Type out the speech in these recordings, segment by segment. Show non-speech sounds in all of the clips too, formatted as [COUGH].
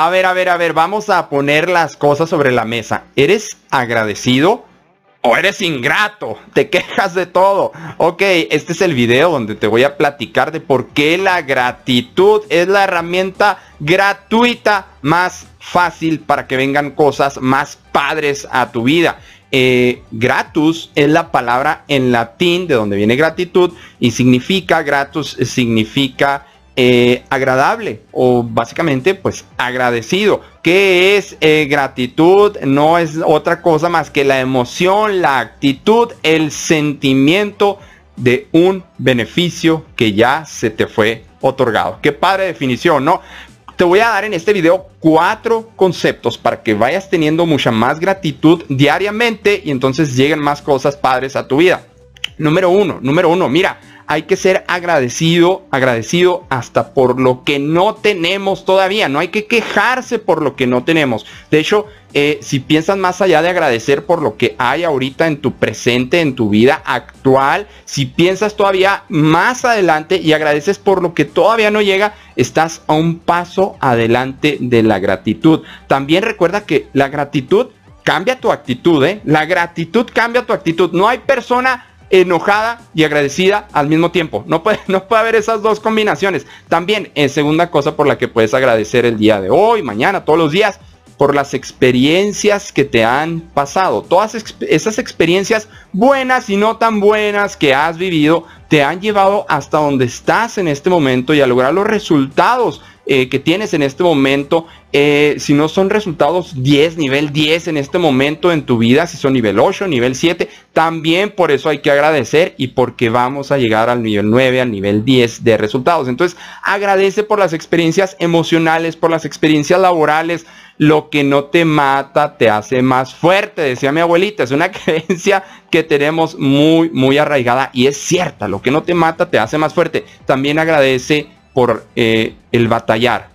A ver, a ver, a ver, vamos a poner las cosas sobre la mesa. ¿Eres agradecido? o eres ingrato, te quejas de todo. Ok, este es el video donde te voy a platicar de por qué la gratitud es la herramienta gratuita más fácil para que vengan cosas más padres a tu vida. Eh, gratus es la palabra en latín de donde viene gratitud y significa, gratus significa eh, agradable o básicamente pues agradecido. ¿Qué es eh, gratitud? No es otra cosa más que la emoción, la actitud, el sentimiento de un beneficio que ya se te fue otorgado. Qué padre definición, ¿no? Te voy a dar en este video cuatro conceptos para que vayas teniendo mucha más gratitud diariamente y entonces lleguen más cosas padres a tu vida. Número uno, número uno, mira, hay que ser agradecido, agradecido hasta por lo que no tenemos todavía. No hay que quejarse por lo que no tenemos. De hecho, eh, si piensas más allá de agradecer por lo que hay ahorita en tu presente, en tu vida actual, si piensas todavía más adelante y agradeces por lo que todavía no llega, estás a un paso adelante de la gratitud. También recuerda que la gratitud cambia tu actitud, ¿eh? La gratitud cambia tu actitud. No hay persona enojada y agradecida al mismo tiempo. No puede, [LAUGHS] no puede haber esas dos combinaciones. También, es segunda cosa por la que puedes agradecer el día de hoy, mañana, todos los días, por las experiencias que te han pasado. Todas esas experiencias buenas y no tan buenas que has vivido te han llevado hasta donde estás en este momento y a lograr los resultados eh, que tienes en este momento, eh, si no son resultados 10, nivel 10 en este momento en tu vida, si son nivel 8, nivel 7, también por eso hay que agradecer y porque vamos a llegar al nivel 9, al nivel 10 de resultados. Entonces, agradece por las experiencias emocionales, por las experiencias laborales, lo que no te mata te hace más fuerte, decía mi abuelita. Es una [LAUGHS] creencia que tenemos muy, muy arraigada y es cierta. Lo que no te mata te hace más fuerte. También agradece por eh, el batallar.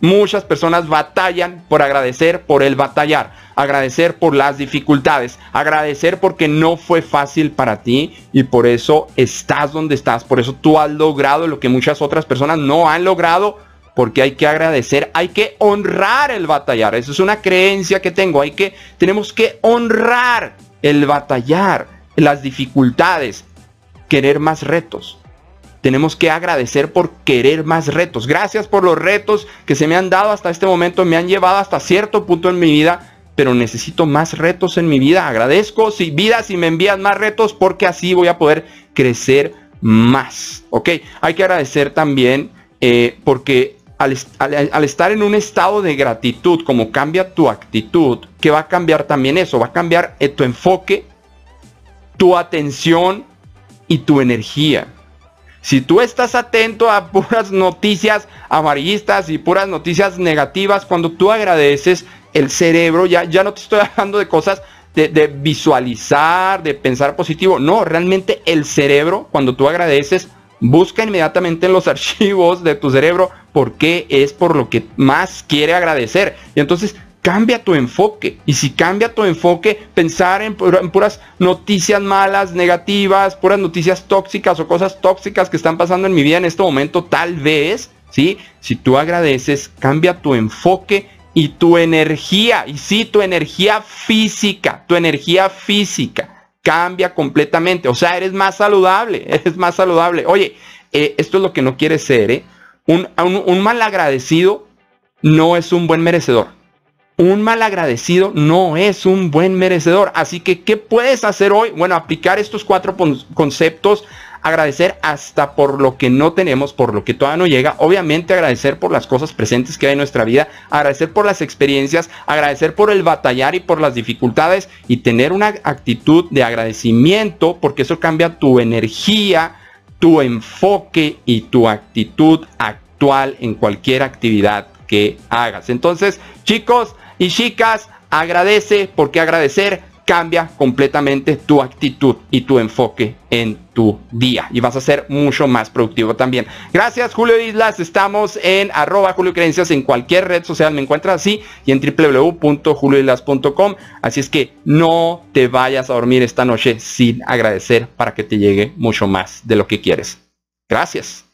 Muchas personas batallan por agradecer por el batallar, agradecer por las dificultades, agradecer porque no fue fácil para ti y por eso estás donde estás, por eso tú has logrado lo que muchas otras personas no han logrado, porque hay que agradecer, hay que honrar el batallar. Eso es una creencia que tengo, hay que tenemos que honrar el batallar, las dificultades, querer más retos tenemos que agradecer por querer más retos. Gracias por los retos que se me han dado hasta este momento. Me han llevado hasta cierto punto en mi vida. Pero necesito más retos en mi vida. Agradezco si vida si me envían más retos porque así voy a poder crecer más. Ok. Hay que agradecer también eh, porque al, estar en un estado de gratitud, como cambia tu actitud, que va a cambiar también eso, va a cambiar eh, tu enfoque, tu atención y tu energía. Si tú estás atento a puras noticias amarillistas y puras noticias negativas, cuando tú agradeces el cerebro, ya, ya no te estoy [LAUGHS] hablando de cosas de, visualizar, de pensar positivo. No, realmente el cerebro, cuando tú agradeces, busca inmediatamente en los [LAUGHS] archivos de tu cerebro por qué es por lo que más quiere agradecer. Y entonces cambia tu enfoque. Y si cambia tu enfoque, pensar en, puras noticias malas, negativas, puras noticias tóxicas o cosas tóxicas que están pasando en mi vida en este momento, tal vez, ¿sí? Si tú agradeces, cambia tu enfoque y tu energía. Y sí, tu energía física, tu energía física cambia completamente. O sea, eres más saludable, [LAUGHS] eres más saludable. Oye, eh, esto es lo que no quieres ser, ¿eh? un, un mal agradecido no es un buen merecedor. Un mal agradecido no es un buen merecedor. Así que, ¿qué puedes hacer hoy? Bueno, aplicar estos cuatro conceptos. Agradecer hasta por lo que no tenemos, por lo que todavía no llega. Obviamente agradecer por las cosas presentes que hay en nuestra vida. Agradecer por las experiencias. Agradecer por el batallar y por las dificultades. Y tener una actitud de agradecimiento porque eso cambia tu energía, tu enfoque y tu actitud actual en cualquier actividad que hagas. Entonces, chicos, y chicas, agradece porque agradecer cambia completamente tu actitud y tu enfoque en tu día y vas a ser mucho más productivo también. Gracias Julio Islas, estamos en arroba Julio Creencias en cualquier red social, me encuentras así y en www.julioislas.com, así es que no te vayas a dormir esta noche sin agradecer para que te llegue mucho más de lo que quieres. Gracias.